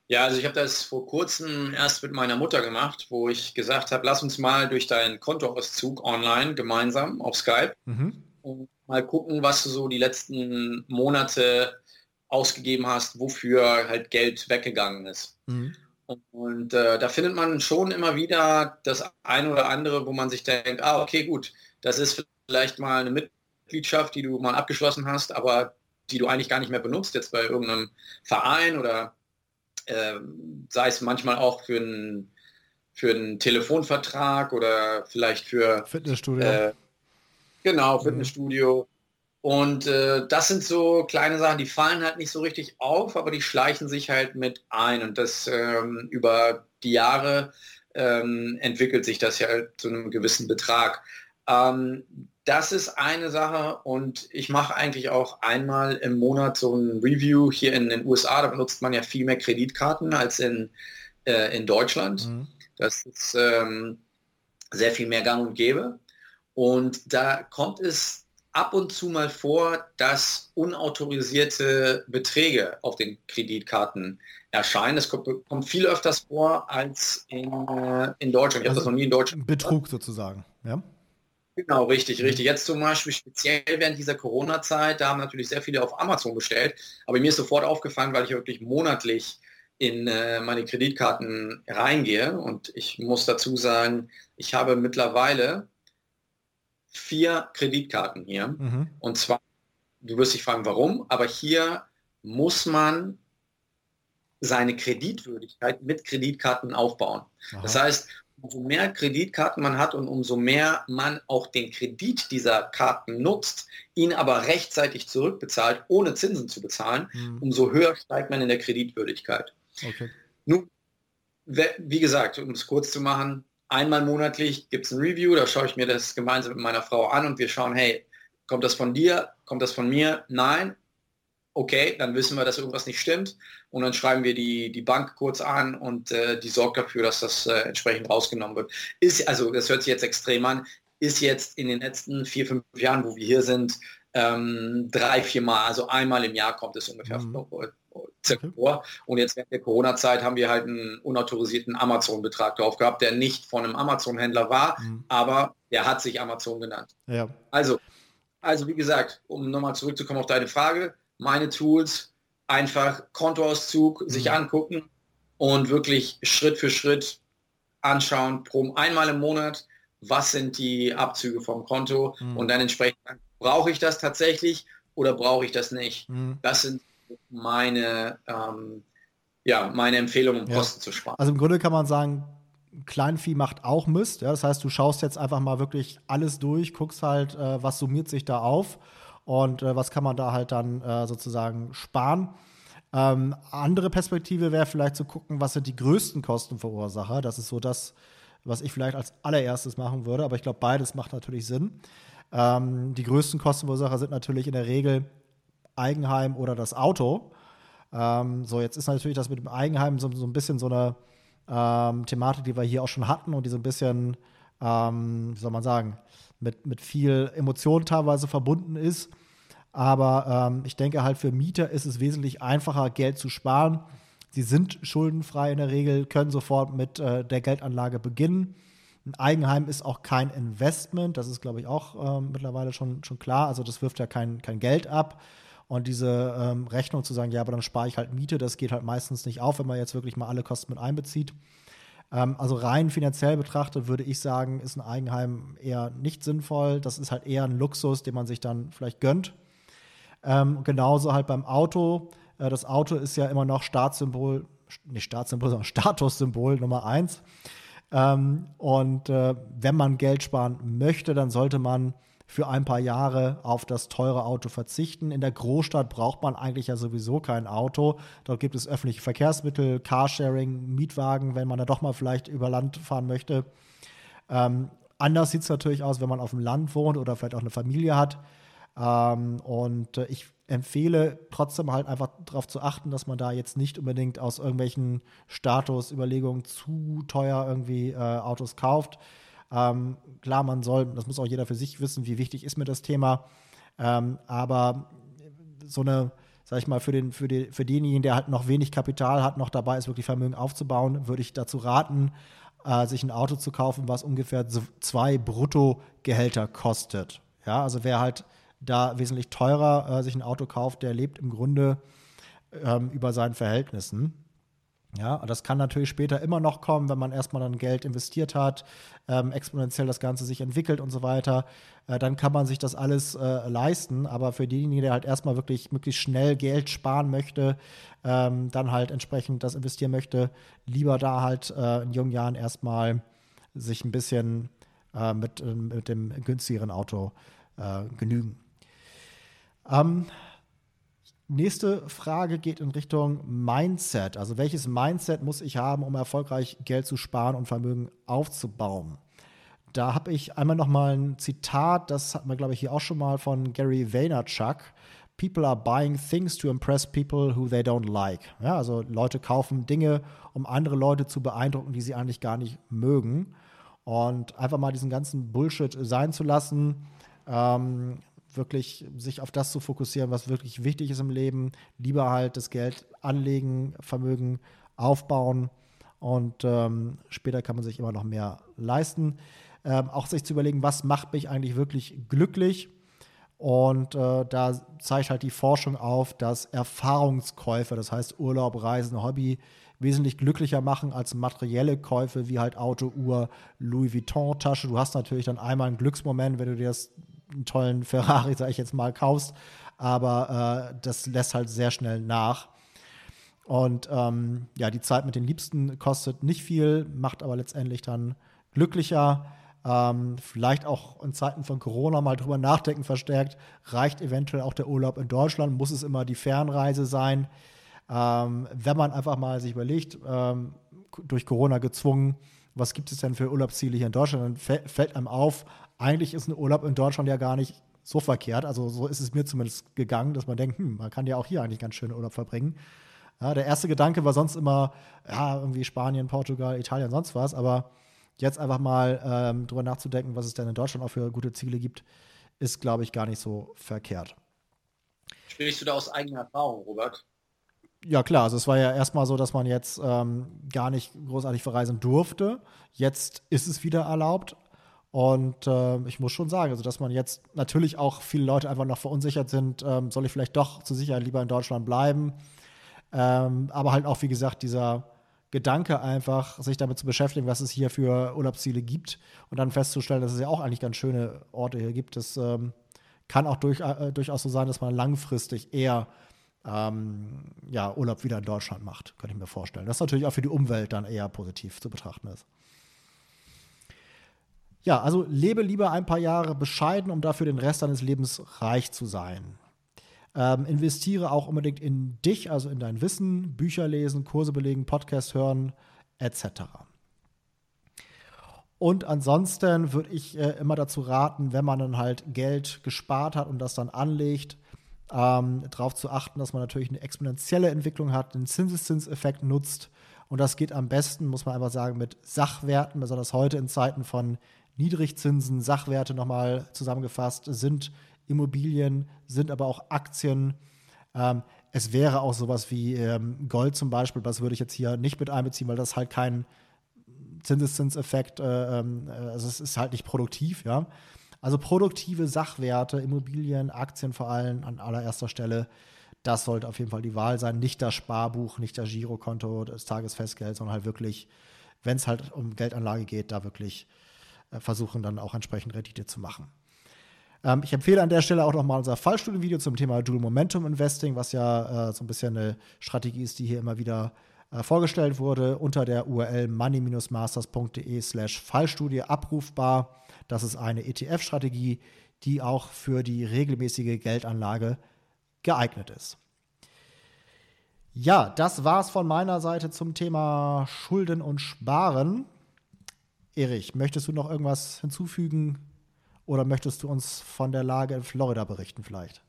Ja, also ich habe das vor kurzem erst mit meiner Mutter gemacht, wo ich gesagt habe, lass uns mal durch deinen Kontoauszug online gemeinsam auf Skype mhm. und mal gucken, was du so die letzten Monate ausgegeben hast, wofür halt Geld weggegangen ist. Mhm. Und, und äh, da findet man schon immer wieder das eine oder andere, wo man sich denkt, ah, okay, gut, das ist vielleicht mal eine Mitgliedschaft, die du mal abgeschlossen hast, aber die du eigentlich gar nicht mehr benutzt, jetzt bei irgendeinem Verein oder äh, sei es manchmal auch für einen für einen Telefonvertrag oder vielleicht für Fitnessstudio. Äh, genau, mhm. Fitnessstudio. Mhm. Und äh, das sind so kleine Sachen, die fallen halt nicht so richtig auf, aber die schleichen sich halt mit ein. Und das ähm, über die Jahre ähm, entwickelt sich das ja zu einem gewissen Betrag. Ähm, das ist eine Sache und ich mache eigentlich auch einmal im Monat so ein Review hier in den USA. Da benutzt man ja viel mehr Kreditkarten als in, äh, in Deutschland. Mhm. Das ist ähm, sehr viel mehr gang und gäbe. Und da kommt es ab und zu mal vor, dass unautorisierte Beträge auf den Kreditkarten erscheinen. Es kommt, kommt viel öfters vor als in, äh, in Deutschland. Ich also habe das noch nie in Deutschland. Betrug sozusagen, ja? Genau, richtig, richtig. Jetzt zum Beispiel speziell während dieser Corona-Zeit, da haben natürlich sehr viele auf Amazon bestellt, aber mir ist sofort aufgefallen, weil ich wirklich monatlich in äh, meine Kreditkarten reingehe und ich muss dazu sagen, ich habe mittlerweile vier Kreditkarten hier mhm. und zwar, du wirst dich fragen, warum, aber hier muss man seine Kreditwürdigkeit mit Kreditkarten aufbauen. Aha. Das heißt, umso mehr Kreditkarten man hat und umso mehr man auch den Kredit dieser Karten nutzt, ihn aber rechtzeitig zurückbezahlt, ohne Zinsen zu bezahlen, mhm. umso höher steigt man in der Kreditwürdigkeit. Okay. Nun, wie gesagt, um es kurz zu machen, einmal monatlich gibt es ein Review, da schaue ich mir das gemeinsam mit meiner Frau an und wir schauen, hey, kommt das von dir, kommt das von mir? Nein, okay, dann wissen wir, dass irgendwas nicht stimmt und dann schreiben wir die, die Bank kurz an und äh, die sorgt dafür, dass das äh, entsprechend rausgenommen wird. Ist, also das hört sich jetzt extrem an, ist jetzt in den letzten vier, fünf Jahren, wo wir hier sind, ähm, drei, vier Mal, also einmal im Jahr kommt es ungefähr mhm. Vor. Und jetzt während der Corona-Zeit haben wir halt einen unautorisierten Amazon-Betrag drauf gehabt, der nicht von einem Amazon-Händler war, mhm. aber der hat sich Amazon genannt. Ja. Also, also wie gesagt, um nochmal zurückzukommen auf deine Frage, meine Tools, einfach Kontoauszug mhm. sich angucken und wirklich Schritt für Schritt anschauen, pro einmal im Monat, was sind die Abzüge vom Konto mhm. und dann entsprechend, brauche ich das tatsächlich oder brauche ich das nicht? Mhm. Das sind meine, ähm, ja, meine Empfehlungen, um ja. Kosten zu sparen. Also im Grunde kann man sagen, Kleinvieh macht auch Mist. Ja? Das heißt, du schaust jetzt einfach mal wirklich alles durch, guckst halt, äh, was summiert sich da auf und äh, was kann man da halt dann äh, sozusagen sparen. Ähm, andere Perspektive wäre vielleicht zu gucken, was sind die größten Kostenverursacher. Das ist so das, was ich vielleicht als allererstes machen würde, aber ich glaube, beides macht natürlich Sinn. Ähm, die größten Kostenverursacher sind natürlich in der Regel Eigenheim oder das Auto. Ähm, so, jetzt ist natürlich das mit dem Eigenheim so, so ein bisschen so eine ähm, Thematik, die wir hier auch schon hatten und die so ein bisschen, ähm, wie soll man sagen, mit, mit viel Emotion teilweise verbunden ist. Aber ähm, ich denke halt für Mieter ist es wesentlich einfacher, Geld zu sparen. Sie sind schuldenfrei in der Regel, können sofort mit äh, der Geldanlage beginnen. Ein Eigenheim ist auch kein Investment, das ist, glaube ich, auch ähm, mittlerweile schon, schon klar. Also das wirft ja kein, kein Geld ab. Und diese ähm, Rechnung zu sagen, ja, aber dann spare ich halt Miete, das geht halt meistens nicht auf, wenn man jetzt wirklich mal alle Kosten mit einbezieht. Ähm, also rein finanziell betrachtet würde ich sagen, ist ein Eigenheim eher nicht sinnvoll. Das ist halt eher ein Luxus, den man sich dann vielleicht gönnt. Ähm, genauso halt beim Auto. Äh, das Auto ist ja immer noch Staatssymbol, nicht Staatssymbol, sondern Statussymbol Nummer eins. Ähm, und äh, wenn man Geld sparen möchte, dann sollte man für ein paar Jahre auf das teure Auto verzichten. In der Großstadt braucht man eigentlich ja sowieso kein Auto. Dort gibt es öffentliche Verkehrsmittel, Carsharing, Mietwagen, wenn man da doch mal vielleicht über Land fahren möchte. Ähm, anders sieht es natürlich aus, wenn man auf dem Land wohnt oder vielleicht auch eine Familie hat. Ähm, und äh, ich empfehle trotzdem halt einfach darauf zu achten, dass man da jetzt nicht unbedingt aus irgendwelchen Statusüberlegungen zu teuer irgendwie äh, Autos kauft. Ähm, klar, man soll, das muss auch jeder für sich wissen, wie wichtig ist mir das Thema. Ähm, aber so eine, sag ich mal, für, den, für, die, für denjenigen, der halt noch wenig Kapital hat, noch dabei ist, wirklich Vermögen aufzubauen, würde ich dazu raten, äh, sich ein Auto zu kaufen, was ungefähr zwei Bruttogehälter kostet. Ja, also wer halt da wesentlich teurer äh, sich ein Auto kauft, der lebt im Grunde ähm, über seinen Verhältnissen. Ja, das kann natürlich später immer noch kommen, wenn man erstmal dann Geld investiert hat, ähm, exponentiell das Ganze sich entwickelt und so weiter. Äh, dann kann man sich das alles äh, leisten. Aber für diejenigen, der halt erstmal wirklich möglichst schnell Geld sparen möchte, ähm, dann halt entsprechend das investieren möchte, lieber da halt äh, in jungen Jahren erstmal sich ein bisschen äh, mit, äh, mit dem günstigeren Auto äh, genügen. Ähm, Nächste Frage geht in Richtung Mindset. Also welches Mindset muss ich haben, um erfolgreich Geld zu sparen und Vermögen aufzubauen? Da habe ich einmal noch mal ein Zitat, das hat man glaube ich hier auch schon mal von Gary Vaynerchuk. People are buying things to impress people who they don't like. Ja, also Leute kaufen Dinge, um andere Leute zu beeindrucken, die sie eigentlich gar nicht mögen. Und einfach mal diesen ganzen Bullshit sein zu lassen, ähm, wirklich sich auf das zu fokussieren, was wirklich wichtig ist im Leben. Lieber halt das Geld anlegen, Vermögen aufbauen und ähm, später kann man sich immer noch mehr leisten. Ähm, auch sich zu überlegen, was macht mich eigentlich wirklich glücklich. Und äh, da zeigt halt die Forschung auf, dass Erfahrungskäufe, das heißt Urlaub, Reisen, Hobby, wesentlich glücklicher machen als materielle Käufe wie halt Auto, Uhr, Louis Vuitton-Tasche. Du hast natürlich dann einmal einen Glücksmoment, wenn du dir das einen tollen Ferrari, sage ich jetzt mal, kaufst, aber äh, das lässt halt sehr schnell nach. Und ähm, ja, die Zeit mit den Liebsten kostet nicht viel, macht aber letztendlich dann glücklicher. Ähm, vielleicht auch in Zeiten von Corona mal drüber nachdenken verstärkt. Reicht eventuell auch der Urlaub in Deutschland? Muss es immer die Fernreise sein? Ähm, wenn man einfach mal sich überlegt, ähm, durch Corona gezwungen, was gibt es denn für Urlaubsziele hier in Deutschland? Dann fällt einem auf, eigentlich ist ein Urlaub in Deutschland ja gar nicht so verkehrt. Also so ist es mir zumindest gegangen, dass man denkt, hm, man kann ja auch hier eigentlich ganz schön Urlaub verbringen. Ja, der erste Gedanke war sonst immer, ja, irgendwie Spanien, Portugal, Italien, sonst was. Aber jetzt einfach mal ähm, drüber nachzudenken, was es denn in Deutschland auch für gute Ziele gibt, ist, glaube ich, gar nicht so verkehrt. Sprichst du da aus eigener Erfahrung, Robert? Ja, klar. Also es war ja erstmal so, dass man jetzt ähm, gar nicht großartig verreisen durfte. Jetzt ist es wieder erlaubt. Und äh, ich muss schon sagen, also dass man jetzt natürlich auch viele Leute einfach noch verunsichert sind, ähm, soll ich vielleicht doch zur Sicherheit lieber in Deutschland bleiben. Ähm, aber halt auch, wie gesagt, dieser Gedanke einfach, sich damit zu beschäftigen, was es hier für Urlaubsziele gibt und dann festzustellen, dass es ja auch eigentlich ganz schöne Orte hier gibt. Das ähm, kann auch durch, äh, durchaus so sein, dass man langfristig eher ähm, ja, Urlaub wieder in Deutschland macht, könnte ich mir vorstellen. Das natürlich auch für die Umwelt dann eher positiv zu betrachten ist. Ja, also lebe lieber ein paar Jahre bescheiden, um dafür den Rest deines Lebens reich zu sein. Ähm, investiere auch unbedingt in dich, also in dein Wissen, Bücher lesen, Kurse belegen, Podcast hören, etc. Und ansonsten würde ich äh, immer dazu raten, wenn man dann halt Geld gespart hat und das dann anlegt, ähm, darauf zu achten, dass man natürlich eine exponentielle Entwicklung hat, den Zinseszinseffekt nutzt. Und das geht am besten, muss man einfach sagen, mit Sachwerten, besonders heute in Zeiten von Niedrigzinsen, Sachwerte nochmal zusammengefasst, sind Immobilien, sind aber auch Aktien. Ähm, es wäre auch sowas wie ähm, Gold zum Beispiel, das würde ich jetzt hier nicht mit einbeziehen, weil das halt kein Zinseszinseffekt, äh, äh, also es ist halt nicht produktiv, ja. Also produktive Sachwerte, Immobilien, Aktien vor allem an allererster Stelle, das sollte auf jeden Fall die Wahl sein. Nicht das Sparbuch, nicht das Girokonto, das Tagesfestgeld, sondern halt wirklich, wenn es halt um Geldanlage geht, da wirklich versuchen dann auch entsprechend Rendite zu machen. Ähm, ich empfehle an der Stelle auch nochmal unser Fallstudienvideo zum Thema Dual Momentum Investing, was ja äh, so ein bisschen eine Strategie ist, die hier immer wieder äh, vorgestellt wurde, unter der URL money-masters.de slash Fallstudie abrufbar. Das ist eine ETF-Strategie, die auch für die regelmäßige Geldanlage geeignet ist. Ja, das war's von meiner Seite zum Thema Schulden und Sparen. Erich, möchtest du noch irgendwas hinzufügen oder möchtest du uns von der Lage in Florida berichten vielleicht?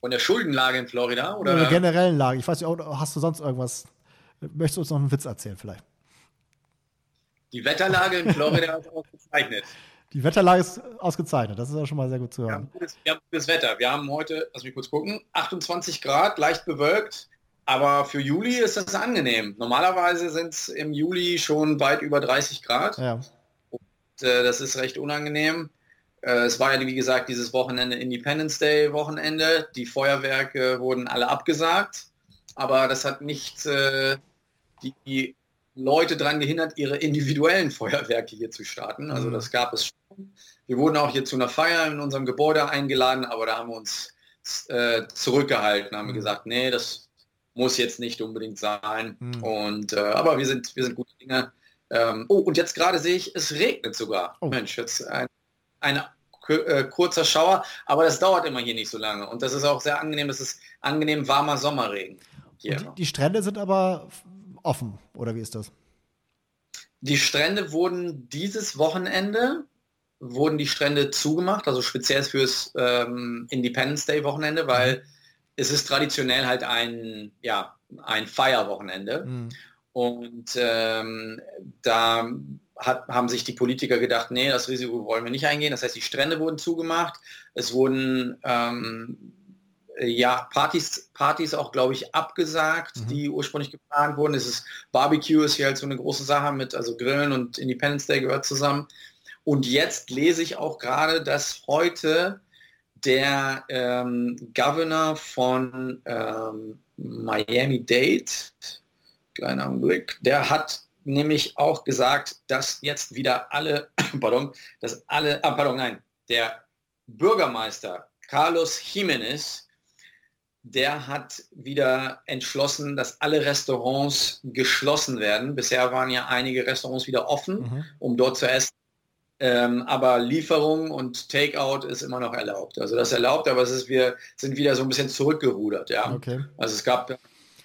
Von der Schuldenlage in Florida? Oder? der generellen Lage. Ich weiß nicht, hast du sonst irgendwas? Möchtest du uns noch einen Witz erzählen vielleicht? Die Wetterlage in Florida ist [laughs] ausgezeichnet. Die Wetterlage ist ausgezeichnet, das ist auch schon mal sehr gut zu hören. Wir haben, gutes, wir haben gutes Wetter. Wir haben heute, lass mich kurz gucken, 28 Grad, leicht bewölkt. Aber für Juli ist das angenehm. Normalerweise sind es im Juli schon weit über 30 Grad. Ja. Und, äh, das ist recht unangenehm. Äh, es war ja, wie gesagt, dieses Wochenende Independence Day Wochenende. Die Feuerwerke wurden alle abgesagt. Aber das hat nicht äh, die Leute daran gehindert, ihre individuellen Feuerwerke hier zu starten. Also mhm. das gab es schon. Wir wurden auch hier zu einer Feier in unserem Gebäude eingeladen, aber da haben wir uns äh, zurückgehalten, haben mhm. gesagt, nee, das muss jetzt nicht unbedingt sein. Mhm. Und äh, aber wir sind, wir sind gute Dinge. Ähm, oh, und jetzt gerade sehe ich, es regnet sogar. Oh. Mensch, jetzt ein, ein äh, kurzer Schauer, aber das dauert immer hier nicht so lange. Und das ist auch sehr angenehm, das ist angenehm warmer Sommerregen. Die, die Strände sind aber offen, oder wie ist das? Die Strände wurden dieses Wochenende wurden die Strände zugemacht, also speziell fürs ähm, Independence Day Wochenende, weil mhm. Es ist traditionell halt ein, ja, ein Feierwochenende. Mhm. Und ähm, da hat, haben sich die Politiker gedacht, nee, das Risiko wollen wir nicht eingehen. Das heißt, die Strände wurden zugemacht. Es wurden ähm, ja, Partys, Partys auch, glaube ich, abgesagt, mhm. die ursprünglich geplant wurden. Es ist Barbecue ist hier halt so eine große Sache mit, also Grillen und Independence Day gehört zusammen. Und jetzt lese ich auch gerade, dass heute der ähm, Governor von ähm, Miami-Dade, kleiner Augenblick, der hat nämlich auch gesagt, dass jetzt wieder alle, [coughs] pardon, dass alle, ah, pardon, nein, der Bürgermeister Carlos Jiménez der hat wieder entschlossen, dass alle Restaurants geschlossen werden. Bisher waren ja einige Restaurants wieder offen, mhm. um dort zu essen. Ähm, aber Lieferung und Takeout ist immer noch erlaubt. Also das erlaubt, aber es ist, wir sind wieder so ein bisschen zurückgerudert. Ja? Okay. Also es gab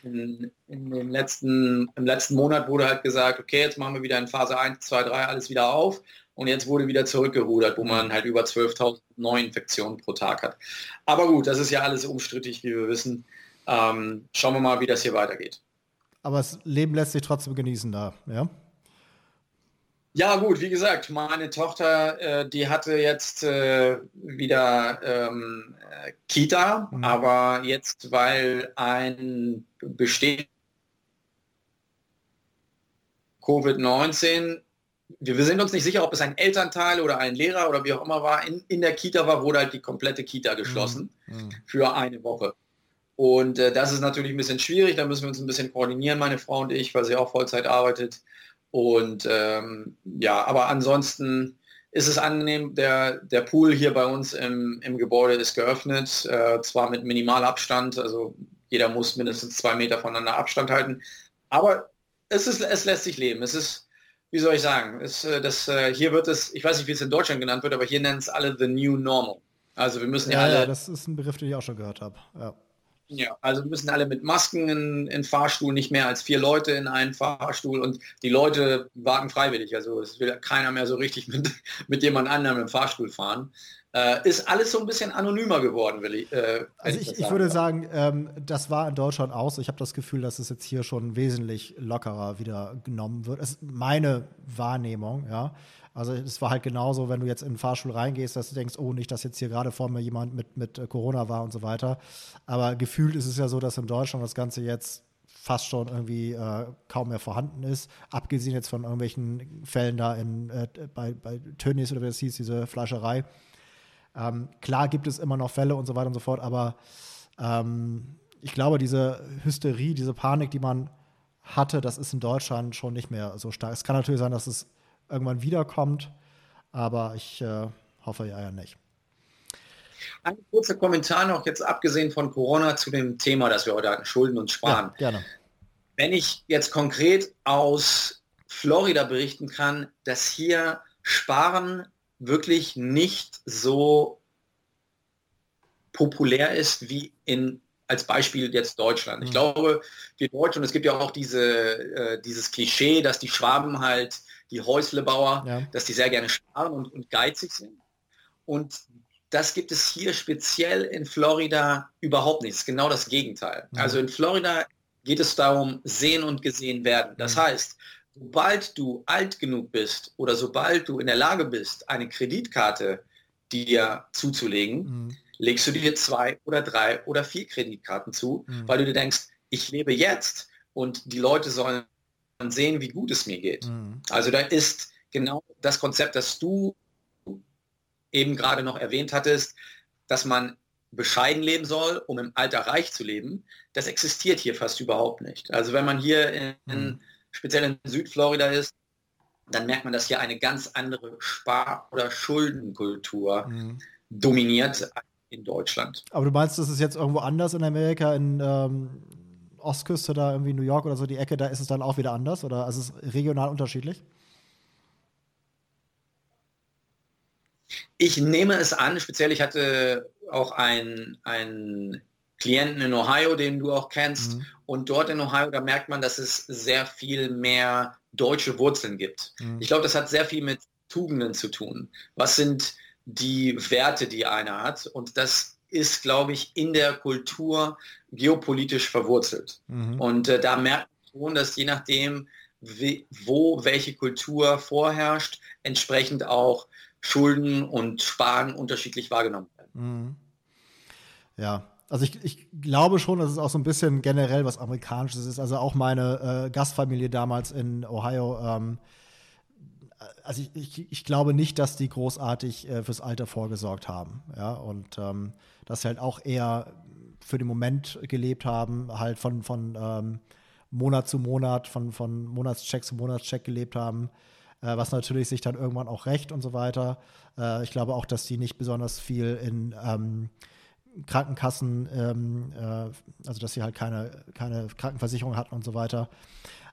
in, in den letzten, im letzten Monat wurde halt gesagt, okay, jetzt machen wir wieder in Phase 1, 2, 3 alles wieder auf. Und jetzt wurde wieder zurückgerudert, wo man halt über 12.000 Neuinfektionen pro Tag hat. Aber gut, das ist ja alles umstrittig, wie wir wissen. Ähm, schauen wir mal, wie das hier weitergeht. Aber das Leben lässt sich trotzdem genießen da, ja? Ja gut, wie gesagt, meine Tochter, äh, die hatte jetzt äh, wieder ähm, äh, Kita, mhm. aber jetzt, weil ein besteht Covid-19 wir sind uns nicht sicher, ob es ein Elternteil oder ein Lehrer oder wie auch immer war, in, in der Kita war, wurde halt die komplette Kita geschlossen mhm. für eine Woche. Und äh, das ist natürlich ein bisschen schwierig, da müssen wir uns ein bisschen koordinieren, meine Frau und ich, weil sie auch Vollzeit arbeitet. Und ähm, ja, aber ansonsten ist es angenehm, der, der Pool hier bei uns im, im Gebäude ist geöffnet, äh, zwar mit Minimalabstand, also jeder muss mindestens zwei Meter voneinander Abstand halten, aber es, ist, es lässt sich leben. Es ist wie soll ich sagen, ist, äh, das, äh, hier wird es, ich weiß nicht, wie es in Deutschland genannt wird, aber hier nennen es alle the new normal. Also wir müssen ja, ja alle. Ja, das ist ein Begriff, den ich auch schon gehört habe. Ja. Ja, also wir müssen alle mit Masken in, in Fahrstuhl, nicht mehr als vier Leute in einen Fahrstuhl und die Leute warten freiwillig. Also es will keiner mehr so richtig mit, [laughs] mit jemand anderem im Fahrstuhl fahren. Äh, ist alles so ein bisschen anonymer geworden, will ich. Äh, also ich, ich, würde sagen, ähm, das war in Deutschland auch so. Ich habe das Gefühl, dass es jetzt hier schon wesentlich lockerer wieder genommen wird. Das ist meine Wahrnehmung, ja. Also es war halt genauso, wenn du jetzt in den Fahrstuhl reingehst, dass du denkst, oh, nicht, dass jetzt hier gerade vor mir jemand mit, mit äh, Corona war und so weiter. Aber gefühlt ist es ja so, dass in Deutschland das Ganze jetzt fast schon irgendwie äh, kaum mehr vorhanden ist, abgesehen jetzt von irgendwelchen Fällen da in, äh, bei, bei Tönnies oder wie das hieß, diese Fleischerei. Ähm, klar gibt es immer noch Fälle und so weiter und so fort, aber ähm, ich glaube, diese Hysterie, diese Panik, die man hatte, das ist in Deutschland schon nicht mehr so stark. Es kann natürlich sein, dass es irgendwann wiederkommt, aber ich äh, hoffe ja, ja nicht. Ein kurzer Kommentar noch jetzt abgesehen von Corona zu dem Thema, das wir heute hatten, Schulden und Sparen. Ja, gerne. Wenn ich jetzt konkret aus Florida berichten kann, dass hier Sparen wirklich nicht so populär ist wie in als Beispiel jetzt Deutschland. Ich mhm. glaube, wir Deutschen, es gibt ja auch diese, äh, dieses Klischee, dass die Schwaben halt, die Häuslebauer, ja. dass die sehr gerne sparen und, und geizig sind. Und das gibt es hier speziell in Florida überhaupt nicht. Genau das Gegenteil. Mhm. Also in Florida geht es darum, sehen und gesehen werden. Das mhm. heißt, sobald du alt genug bist oder sobald du in der Lage bist, eine Kreditkarte dir zuzulegen, mhm. legst du dir zwei oder drei oder vier Kreditkarten zu, mhm. weil du dir denkst, ich lebe jetzt und die Leute sollen sehen, wie gut es mir geht. Mhm. Also da ist genau das Konzept, das du eben gerade noch erwähnt hattest, dass man bescheiden leben soll, um im Alter reich zu leben, das existiert hier fast überhaupt nicht. Also wenn man hier in, mhm. Speziell in Südflorida ist, dann merkt man, dass hier eine ganz andere Spar- oder Schuldenkultur mhm. dominiert in Deutschland. Aber du meinst, das ist jetzt irgendwo anders in Amerika, in ähm, Ostküste, da irgendwie New York oder so die Ecke, da ist es dann auch wieder anders oder ist es regional unterschiedlich? Ich nehme es an, speziell ich hatte auch einen, einen Klienten in Ohio, den du auch kennst. Mhm. Und dort in Ohio, da merkt man, dass es sehr viel mehr deutsche Wurzeln gibt. Mhm. Ich glaube, das hat sehr viel mit Tugenden zu tun. Was sind die Werte, die einer hat? Und das ist, glaube ich, in der Kultur geopolitisch verwurzelt. Mhm. Und äh, da merkt man schon, dass je nachdem, wie, wo welche Kultur vorherrscht, entsprechend auch Schulden und Sparen unterschiedlich wahrgenommen werden. Mhm. Ja, also ich, ich glaube schon, dass es auch so ein bisschen generell was Amerikanisches ist. Also auch meine äh, Gastfamilie damals in Ohio, ähm, also ich, ich, ich, glaube nicht, dass die großartig äh, fürs Alter vorgesorgt haben. Ja, und ähm, dass sie halt auch eher für den Moment gelebt haben, halt von, von ähm, Monat zu Monat, von, von Monatscheck zu Monatscheck gelebt haben äh, was natürlich sich dann irgendwann auch rächt und so weiter. Äh, ich glaube auch, dass die nicht besonders viel in ähm, Krankenkassen, ähm, äh, also dass sie halt keine, keine Krankenversicherung hatten und so weiter.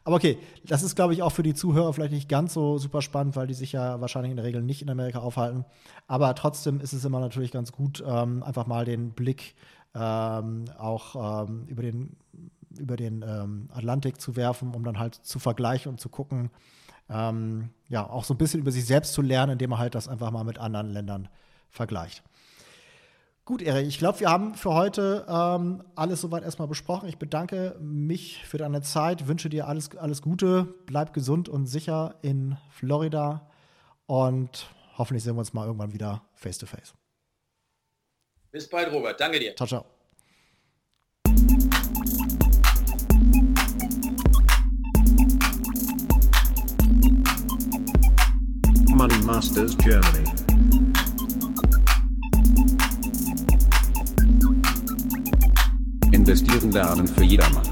Aber okay, das ist, glaube ich, auch für die Zuhörer vielleicht nicht ganz so super spannend, weil die sich ja wahrscheinlich in der Regel nicht in Amerika aufhalten. Aber trotzdem ist es immer natürlich ganz gut, ähm, einfach mal den Blick ähm, auch ähm, über den, über den ähm, Atlantik zu werfen, um dann halt zu vergleichen und zu gucken, ähm, ja, auch so ein bisschen über sich selbst zu lernen, indem man halt das einfach mal mit anderen Ländern vergleicht. Gut, Erik, ich glaube, wir haben für heute ähm, alles soweit erstmal besprochen. Ich bedanke mich für deine Zeit, wünsche dir alles, alles Gute, bleib gesund und sicher in Florida und hoffentlich sehen wir uns mal irgendwann wieder face to face. Bis bald, Robert. Danke dir. Ciao, ciao. Money Masters Germany. Investieren lernen für jedermann.